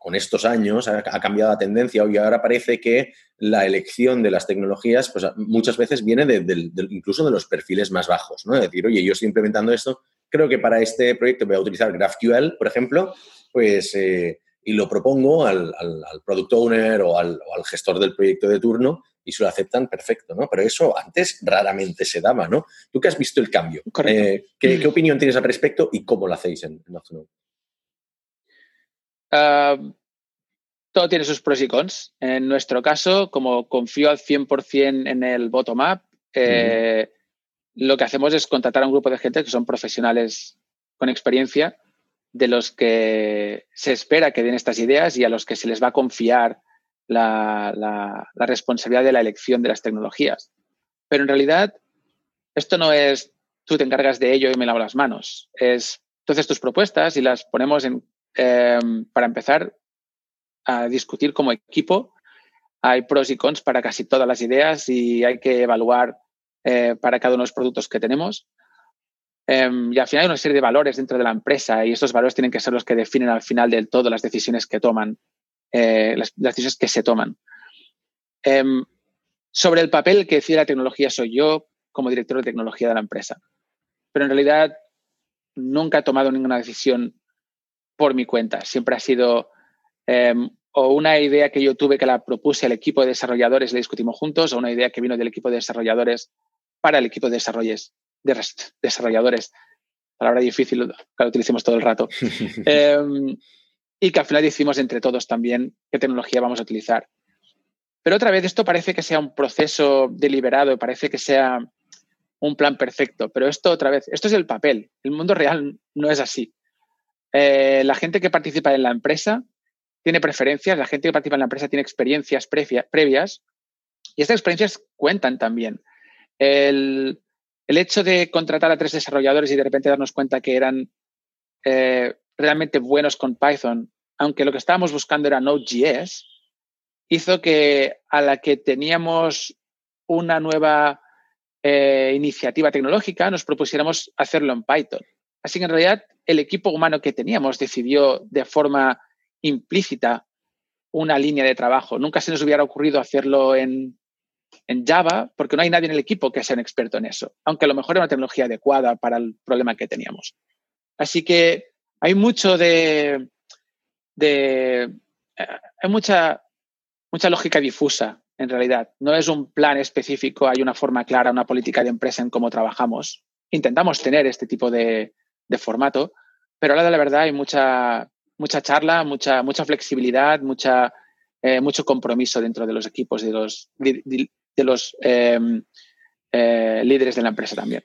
con estos años, ha, cambiado la tendencia y ahora parece que la elección de las tecnologías pues, muchas veces viene incluso de los perfiles más bajos. ¿no? Es decir, oye, yo estoy implementando esto creo que para este proyecto voy a utilizar GraphQL, por ejemplo, pues, eh, y lo propongo al, al, product owner o al, gestor del proyecto de turno y se lo aceptan, perfecto, ¿no? Pero eso antes raramente se daba, ¿no? ¿Tú qué has visto el cambio? Eh, ¿qué, opinión tienes al respecto y cómo lo hacéis en, en ah, todo tiene sus pros y cons. En nuestro caso, como confío al 100% en el bottom-up, eh, lo que hacemos es contratar a un grupo de gente que son profesionales con experiencia, de los que se espera que den estas ideas y a los que se les va a confiar la, responsabilidad de la elección de las tecnologías. Pero en realidad, esto no es tú te encargas de ello y me lavo las manos. Es entonces tus propuestas y las ponemos en, em, para empezar a discutir como equipo. Hay pros y cons para casi todas las ideas y hay que evaluar eh, para cada uno de los productos que tenemos. Em, y al final hay una serie de valores dentro de la empresa y estos valores tienen que ser los que definen al final del todo las decisiones que toman, eh, las, decisiones que se toman. Em, sobre el papel que decide la tecnología soy yo como director de tecnología de la empresa. Pero en realidad nunca he tomado ninguna decisión por mi cuenta. Siempre ha sido em, o una idea que yo tuve que la propuse al equipo de desarrolladores, la discutimos juntos, o una idea que vino del equipo de desarrolladores para el equipo de, de desarrolladores. Palabra difícil que la utilicemos todo el rato. *laughs* Y que al final decidimos entre todos también qué tecnología vamos a utilizar. Pero otra vez, esto parece que sea un proceso deliberado, parece que sea un plan perfecto, pero esto otra vez, esto es el papel. El mundo real no es así. Eh, la gente que participa en la empresa tiene preferencias, la gente que participa en la empresa tiene experiencias previas y estas experiencias cuentan también. El, hecho de contratar a tres desarrolladores y de repente darnos cuenta que eran eh, realmente buenos con Python, aunque lo que estábamos buscando era Node.js, hizo que a la que teníamos una nueva eh, iniciativa tecnológica nos propusiéramos hacerlo en Python. Así que en realidad el equipo humano que teníamos decidió de forma implícita una línea de trabajo. Nunca se nos hubiera ocurrido hacerlo en, en Java, porque no hay nadie en el equipo que sea un experto en eso, aunque a lo mejor era una tecnología adecuada para el problema que teníamos. Así que hay mucho de, de eh, hay mucha, mucha lógica difusa en realidad. No es un plan específico, hay una forma clara, una política de empresa en cómo trabajamos. Intentamos tener este tipo de, de formato, pero a la de la verdad hay mucha, mucha charla, mucha, mucha flexibilidad, mucha, eh, mucho compromiso dentro de los equipos de los, de los em, eh, líderes de la empresa también.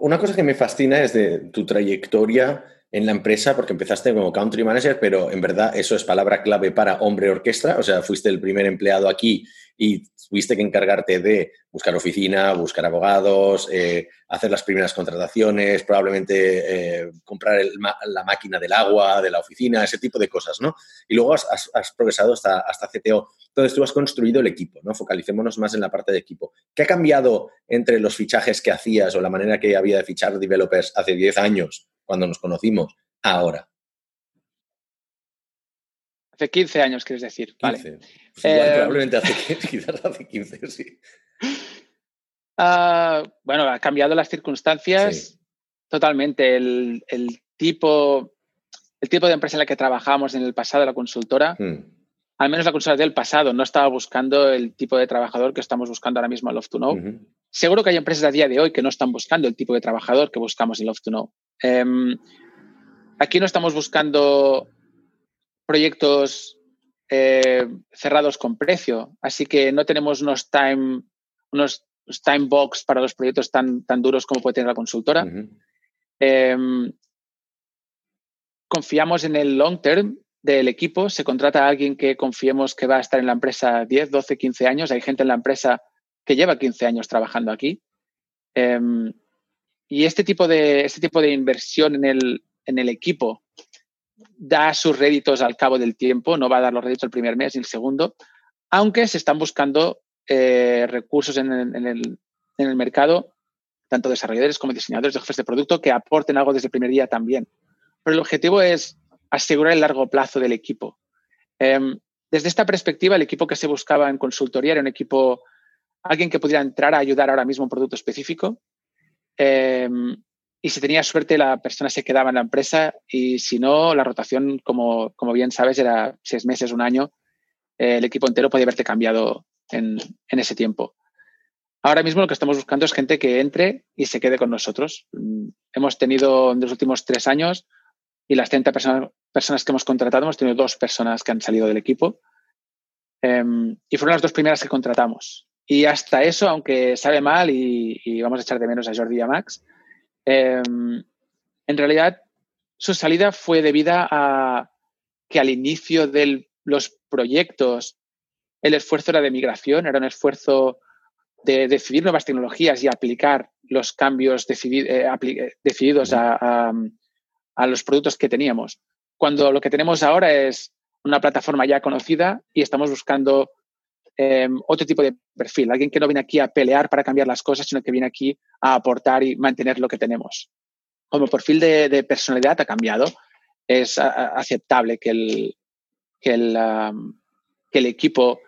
Una cosa que me fascina es de tu trayectoria en la empresa, porque empezaste como country manager, pero en verdad eso es palabra clave para hombre orquesta, o sea, fuiste el primer empleado aquí y tuviste que encargarte de buscar oficina, buscar abogados, eh, hacer las primeras contrataciones, probablemente eh, comprar la máquina del agua de la oficina, ese tipo de cosas, ¿no? Y luego has, progresado hasta, hasta CTO. Entonces tú has construido el equipo, ¿no? Focalicémonos más en la parte de equipo. ¿Qué ha cambiado entre los fichajes que hacías o la manera que había de fichar developers hace 10 años, cuando nos conocimos, ahora? Hace 15 años, quieres decir. Vale. Pues eh, probablemente hace, *laughs* quizás hace 15, sí. Ah, bueno, ha cambiado las circunstancias totalmente. El, tipo, el tipo de empresa en la que trabajábamos en el pasado, la consultora, hmm. al menos la consultora del pasado, no estaba buscando el tipo de trabajador que estamos buscando ahora mismo en Love to Know. Seguro que hay empresas a día de hoy que no están buscando el tipo de trabajador que buscamos en Love to Know. Em, aquí no estamos buscando proyectos eh, cerrados con precio, así que no tenemos unos time, unos time box para los proyectos tan, tan duros como puede tener la consultora. Em, confiamos en el long term del equipo, se contrata a alguien que confiemos que va a estar en la empresa 10, 12, 15 años. Hay gente en la empresa que lleva 15 años trabajando aquí. Em, y este tipo de, este tipo de inversión en el, en el equipo da sus réditos al cabo del tiempo, no va a dar los réditos el primer mes ni el segundo, aunque se están buscando eh, recursos en el, mercado, tanto desarrolladores como diseñadores de jefes de producto, que aporten algo desde el primer día también. Pero el objetivo es asegurar el largo plazo del equipo. Em, desde esta perspectiva, el equipo que se buscaba en consultoría era un equipo, alguien que pudiera entrar a ayudar ahora mismo a un producto específico, em, y si tenía suerte la persona se quedaba en la empresa y si no, la rotación, como, como bien sabes, era seis meses, un año. Eh, el equipo entero podía haberte cambiado en, en, ese tiempo. Ahora mismo lo que estamos buscando es gente que entre y se quede con nosotros. Mm, hemos tenido en los últimos tres años y las 30 personas, personas que hemos contratado, hemos tenido dos personas que han salido del equipo em, y fueron las dos primeras que contratamos. Y hasta eso, aunque sabe mal y, vamos a echar de menos a Jordi y a Max, Em, en realidad, su salida fue debida a que al inicio de los proyectos el esfuerzo era de migración, era un esfuerzo de decidir nuevas tecnologías y aplicar los cambios eh, eh, decididos a, los productos que teníamos. Cuando lo que tenemos ahora es una plataforma ya conocida y estamos buscando em, otro tipo de perfil, alguien que no viene aquí a pelear para cambiar las cosas, sino que viene aquí a aportar y mantener lo que tenemos. Como perfil de, personalidad ha cambiado, es aceptable que el, que, el, que el equipo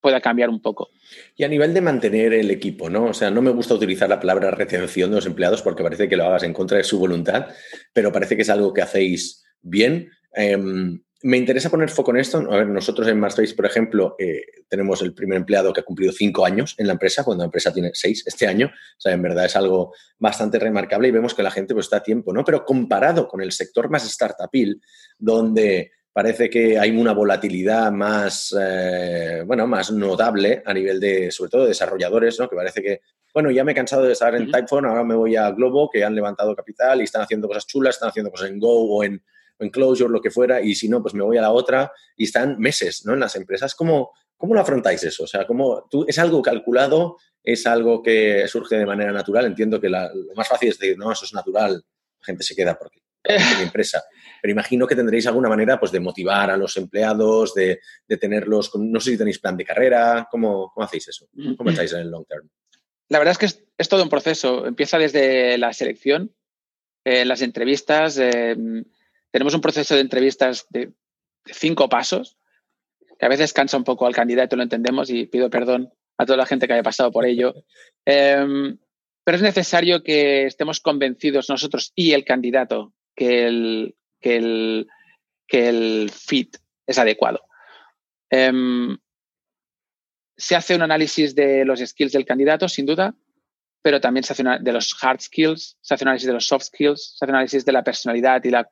pueda cambiar un poco. Y a nivel de mantener el equipo, ¿no? O sea, no me gusta utilizar la palabra retención de los empleados porque parece que lo hagas en contra de su voluntad, pero parece que es algo que hacéis bien. Em, me interesa poner foco en esto. A ver, nosotros en Marspace, por ejemplo, eh, tenemos el primer empleado que ha cumplido cinco años en la empresa, cuando la empresa tiene seis este año. O sea, en verdad es algo bastante remarcable y vemos que la gente pues, está a tiempo, ¿no? Pero comparado con el sector más startupil, donde parece que hay una volatilidad más, eh, bueno, más notable a nivel de, sobre todo, de desarrolladores, ¿no? Que parece que, bueno, ya me he cansado de estar en Typephone, ahora me voy a Globo, que han levantado capital y están haciendo cosas chulas, están haciendo cosas en Go o en en Closure, lo que fuera, y si no, pues me voy a la otra y están meses ¿no? en las empresas. ¿Cómo, cómo lo afrontáis eso? O sea, ¿cómo, tú, ¿es algo calculado? ¿Es algo que surge de manera natural? Entiendo que lo más fácil es decir, no, eso es natural, la gente se queda porque *laughs* es mi empresa. Pero imagino que tendréis alguna manera pues, de motivar a los empleados, de, de tenerlos, no sé si tenéis plan de carrera, ¿cómo, cómo hacéis eso? ¿Cómo estáis en el long term? La verdad es que es, todo un proceso. Empieza desde la selección, eh, las entrevistas, eh, tenemos un proceso de entrevistas de, cinco pasos, que a veces cansa un poco al candidato, lo entendemos, y pido perdón a toda la gente que haya pasado por ello. Em, pero es necesario que estemos convencidos nosotros y el candidato que el, que el, que el fit es adecuado. Em, se hace un análisis de los skills del candidato, sin duda, pero también se hace una, de los hard skills, se hace análisis de los soft skills, se hace análisis de la personalidad y la,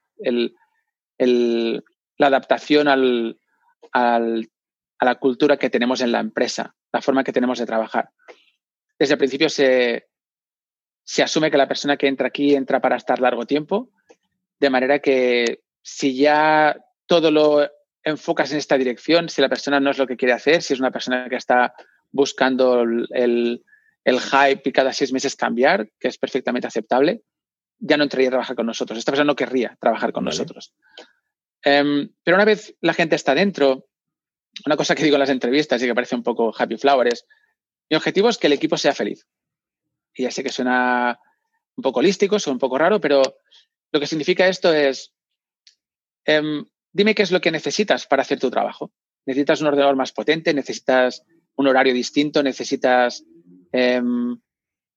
adaptación a la cultura que tenemos en la empresa, la forma que tenemos de trabajar. Desde el principio se, se asume que la persona que entra aquí entra para estar largo tiempo, de manera que si ya todo lo enfocas en esta dirección, si la persona no es lo que quiere hacer, si es una persona que está buscando el, el hype y cada seis meses cambiar, que es perfectamente aceptable, ya no entraría a trabajar con nosotros. Esta persona no querría trabajar con nosotros. Em, pero una vez la gente está dentro, una cosa que digo en las entrevistas y que parece un poco happy flowers, mi objetivo es que el equipo sea feliz. Y ya sé que suena un poco holístico, suena un poco raro, pero lo que significa esto es, em, dime qué es lo que necesitas para hacer tu trabajo. ¿Necesitas un ordenador más potente? ¿Necesitas un horario distinto? ¿Necesitas Em,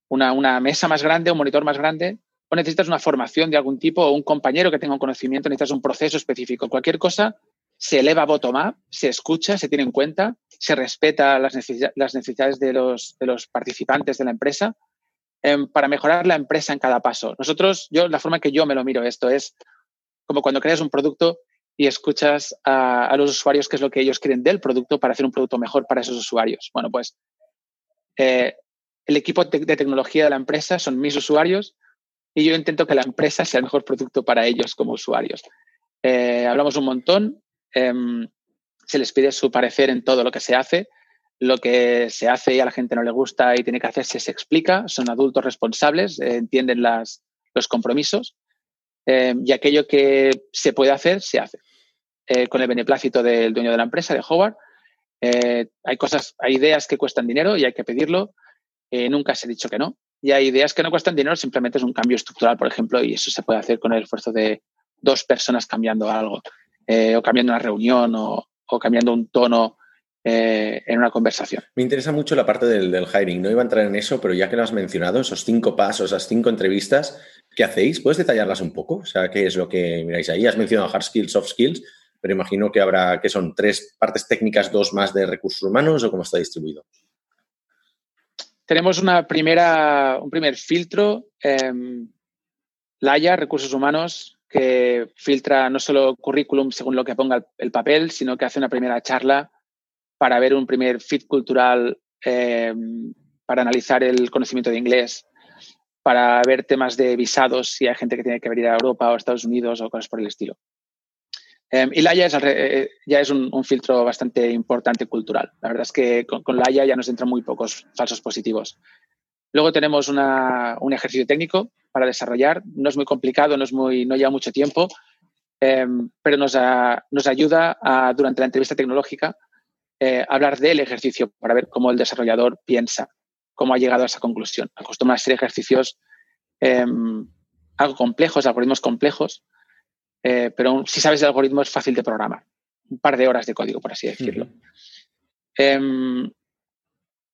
una, mesa más grande, un monitor más grande. o necesitas una formación de algún tipo o un compañero que tenga un conocimiento, necesitas un proceso específico. Cualquier cosa se eleva bottom-up, se escucha, se tiene en cuenta, se respeta las, necesidades de los, participantes de la empresa em, para mejorar la empresa en cada paso. Nosotros, yo, la forma que yo me lo miro esto es como cuando creas un producto y escuchas a, los usuarios qué es lo que ellos quieren del producto para hacer un producto mejor para esos usuarios. Bueno, pues eh, el equipo de, tecnología de la empresa son mis usuarios y yo intento que la empresa sea el mejor producto para ellos como usuarios. Eh, hablamos un montón, em, se les pide su parecer en todo lo que se hace. Lo que se hace y a la gente no le gusta y tiene que hacerse se explica. Son adultos responsables, eh, entienden las, los compromisos em, y aquello que se puede hacer, se hace. Con el beneplácito del dueño de la empresa, de Howard. Hay cosas, hay ideas que cuestan dinero y hay que pedirlo. nunca se ha dicho que no. Y hay ideas que no cuestan dinero, simplemente es un cambio estructural, por ejemplo, y eso se puede hacer con el esfuerzo de dos personas cambiando algo, eh, o cambiando una reunión, o, cambiando un tono eh, en una conversación. Me interesa mucho la parte del, hiring. No iba a entrar en eso, pero ya que lo has mencionado, esos cinco pasos, esas cinco entrevistas, ¿qué hacéis? ¿Puedes detallarlas un poco? O sea, ¿qué es lo que miráis ahí? Has mencionado hard skills, soft skills, pero imagino que habrá, que son tres partes técnicas, dos más de recursos humanos, o cómo está distribuido. Tenemos una primera, un primer filtro, eh, Laia, Recursos Humanos, que filtra no solo currículum según lo que ponga el papel, sino que hace una primera charla para ver un primer fit cultural, em, para analizar el conocimiento de inglés, para ver temas de visados, si hay gente que tiene que venir a Europa o Estados Unidos o cosas por el estilo. Em, y Laia es, eh, ya es un, filtro bastante importante cultural. La verdad es que con, con Laia ya nos entran muy pocos falsos positivos. Luego tenemos un ejercicio técnico para desarrollar. No es muy complicado, no, es muy, no lleva mucho tiempo, em, pero nos, ayuda a, durante la entrevista tecnológica eh, hablar del ejercicio para ver cómo el desarrollador piensa, cómo ha llegado a esa conclusión. Acostumbra a hacer ejercicios em, algo complejos, algoritmos complejos, eh, pero si sabes el algoritmo es fácil de programar. Un par de horas de código, por así decirlo. Em,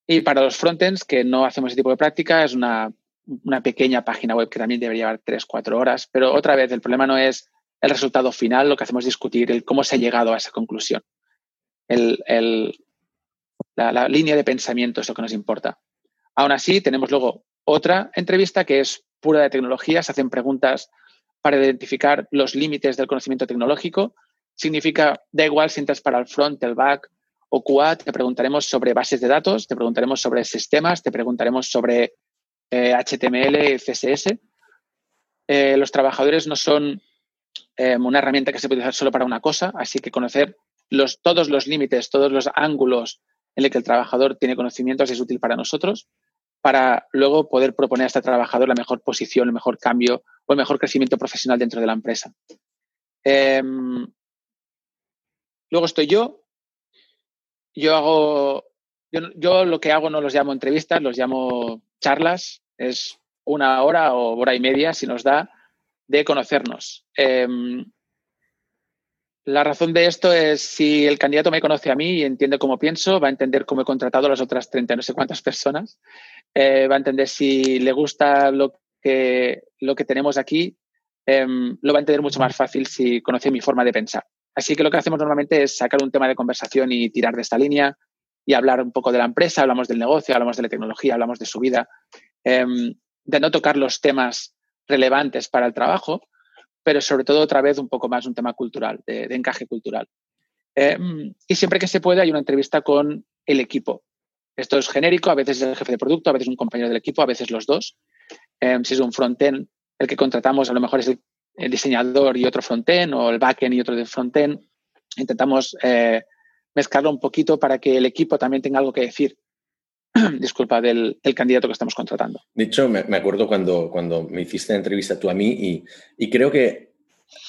y para los frontends, que no hacemos ese tipo de práctica, es una, pequeña página web que también debería llevar 3-4 horas. Pero otra vez, el problema no es el resultado final, lo que hacemos es discutir el cómo se ha llegado a esa conclusión. la, la, línea de pensamiento es lo que nos importa. Aún así, tenemos luego otra entrevista que es pura de tecnología. Se hacen preguntas para identificar los límites del conocimiento tecnológico. Significa, da igual si entras para el front, el back o QA, te preguntaremos sobre bases de datos, te preguntaremos sobre sistemas, te preguntaremos sobre HTML, eh, CSS. Eh, los trabajadores no son eh, una herramienta que se puede usar solo para una cosa, así que conocer todos los límites, todos los ángulos en los que el trabajador tiene conocimientos es útil para nosotros para luego poder proponer a este trabajador la mejor posición, el mejor cambio o el mejor crecimiento profesional dentro de la empresa. Em, luego estoy yo. Yo hago, yo, lo que hago no los llamo entrevistas, los llamo charlas. Es una hora o hora y media, si nos da, de conocernos. Em, la razón de esto es si el candidato me conoce a mí y entiende cómo pienso, va a entender cómo he contratado a las otras 30 no sé cuántas personas, eh, va a entender si le gusta lo que, lo que tenemos aquí, em, lo va a entender mucho más fácil si conoce mi forma de pensar. Así que lo que hacemos normalmente es sacar un tema de conversación y tirar de esta línea y hablar un poco de la empresa, hablamos del negocio, hablamos de la tecnología, hablamos de su vida, em, de no tocar los temas relevantes para el trabajo, pero sobre todo otra vez un poco más un tema cultural, de, encaje cultural. Em, y siempre que se puede hay una entrevista con el equipo. Esto es genérico, a veces es el jefe de producto, a veces un compañero del equipo, a veces los dos. Em, si es un frontend, el que contratamos a lo mejor es el, diseñador y otro frontend, o el backend y otro de frontend. Intentamos eh, mezclarlo un poquito para que el equipo también tenga algo que decir *clears throat* disculpa, del, candidato que estamos contratando. De hecho, me, acuerdo cuando, cuando me hiciste la entrevista tú a mí y, creo que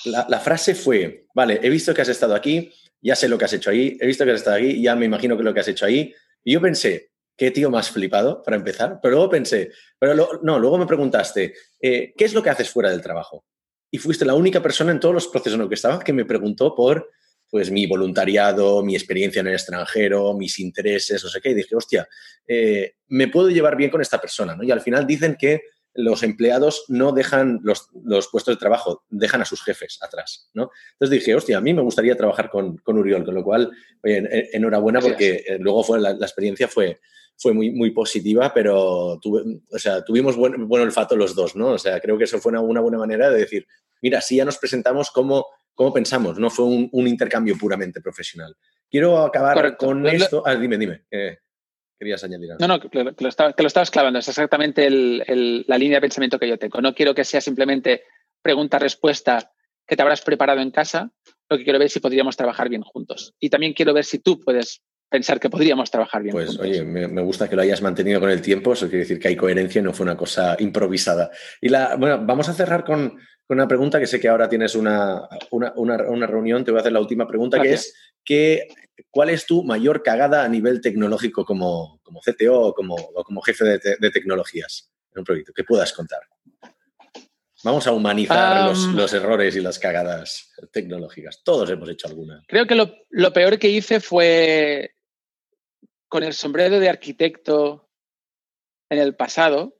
la, frase fue, vale, he visto que has estado aquí, ya sé lo que has hecho ahí, he visto que has estado aquí, ya me imagino que lo que has hecho ahí. Y yo pensé, qué tío más flipado para empezar, pero luego pensé, pero no, luego me preguntaste, eh, ¿qué es lo que haces fuera del trabajo? Y fuiste la única persona en todos los procesos en los que estaba que me preguntó por pues mi voluntariado, mi experiencia en el extranjero, mis intereses, no sé qué, y dije, hostia, eh, me puedo llevar bien con esta persona, ¿no? Y al final dicen que los empleados no dejan los, puestos de trabajo, dejan a sus jefes atrás, ¿no? Entonces dije, hostia, a mí me gustaría trabajar con, con Uriol, con lo cual, oye, enhorabuena porque eh, luego fue la, experiencia fue, fue muy, muy positiva, pero tuve, o sea, tuvimos buen, buen olfato los dos, ¿no? O sea, creo que eso fue una, una buena manera de decir, mira, sí ya nos presentamos como, como pensamos, no fue un, intercambio puramente profesional. Quiero acabar con esto. Ah, dime, dime. Eh, querías añadir algo. No, no, que lo, que lo estabas clavando. Es exactamente la línea de pensamiento que yo tengo. No quiero que sea simplemente pregunta-respuesta que te habrás preparado en casa. Lo que quiero ver es si podríamos trabajar bien juntos. Y también quiero ver si tú puedes pensar que podríamos trabajar bien. Pues oye, me, gusta que lo hayas mantenido con el tiempo, eso quiere decir que hay coherencia y no fue una cosa improvisada. Y la, bueno, vamos a cerrar con, una pregunta que sé que ahora tienes una, una, reunión, te voy a hacer la última pregunta, que es que, ¿cuál es tu mayor cagada a nivel tecnológico como, como CTO o como, como jefe de, tecnologías en un proyecto? que puedas contar? Vamos a humanizar los, errores y las cagadas tecnológicas. Todos hemos hecho alguna. Creo que lo, lo, peor que hice fue con el sombrero de arquitecto en el pasado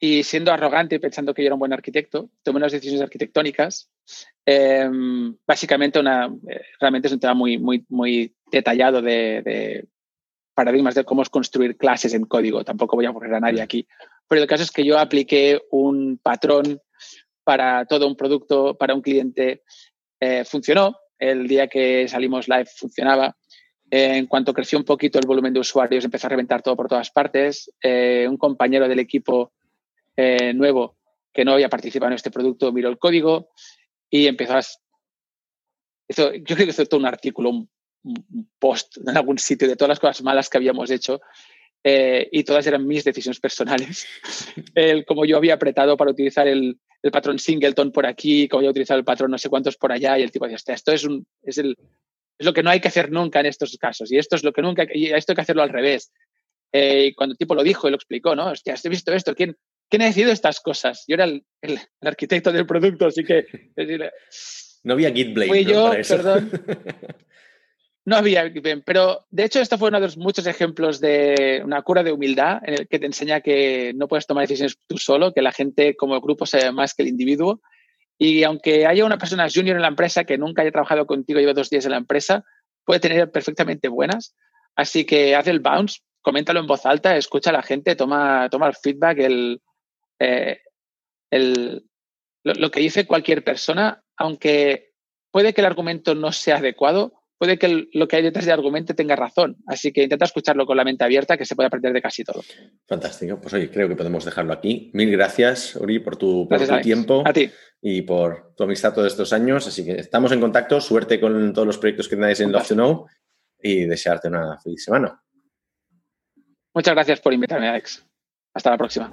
y siendo arrogante pensando que yo era un buen arquitecto, tomé unas decisiones arquitectónicas. Em, básicamente, una, eh, realmente es un tema muy, muy, muy detallado de, paradigmas de cómo es construir clases en código. Tampoco voy a aburrir a nadie aquí. Pero el caso es que yo apliqué un patrón para todo un producto, para un cliente. Eh, funcionó. El día que salimos live funcionaba en cuanto creció un poquito el volumen de usuarios, empezó a reventar todo por todas partes. Eh, un compañero del equipo eh, nuevo que no había participado en este producto miró el código y empezó a... yo creo que hizo todo un artículo, un, post *laughs* en algún sitio de todas las cosas malas que habíamos hecho eh, y todas eran mis decisiones personales. *laughs* el, como yo había apretado para utilizar el, el patrón singleton por aquí, como yo utilizado el patrón no sé cuántos por allá y el tipo decía, esto es, un, es el, es lo que no hay que hacer nunca en estos casos. Y esto es lo que nunca, y esto hay que hacerlo al revés. Eh, cuando el tipo lo dijo y lo explicó, ¿no? Hostia, ¿has visto esto? ¿Quién, ¿quién ha decidido estas cosas? Yo era el, arquitecto del producto, así que... *laughs* no había GitBlame, Fui yo, perdón. *laughs* No había GitBlame, pero de hecho esto fue uno de los muchos ejemplos de una cura de humildad en el que te enseña que no puedes tomar decisiones tú solo, que la gente como grupo sabe más que el individuo y aunque haya una persona junior en la empresa que nunca haya trabajado contigo, lleva dos días en la empresa, puede tener perfectamente buenas. Así que haz el bounce, coméntalo en voz alta, escucha a la gente, toma, toma el feedback, el, eh, el, lo, que dice cualquier persona, aunque puede que el argumento no sea adecuado, puede que lo que hay detrás del argumento tenga razón. Así que intenta escucharlo con la mente abierta, que se puede aprender de casi todo. Fantástico. Pues oye, creo que podemos dejarlo aquí. Mil gracias, Uri, por tu, por tu tiempo. A ti y por tu amistad todos estos años. Así que estamos en contacto. Suerte con todos los proyectos que tengáis en Love to Know y desearte una feliz semana. Muchas gracias por invitarme, Alex. Hasta la próxima.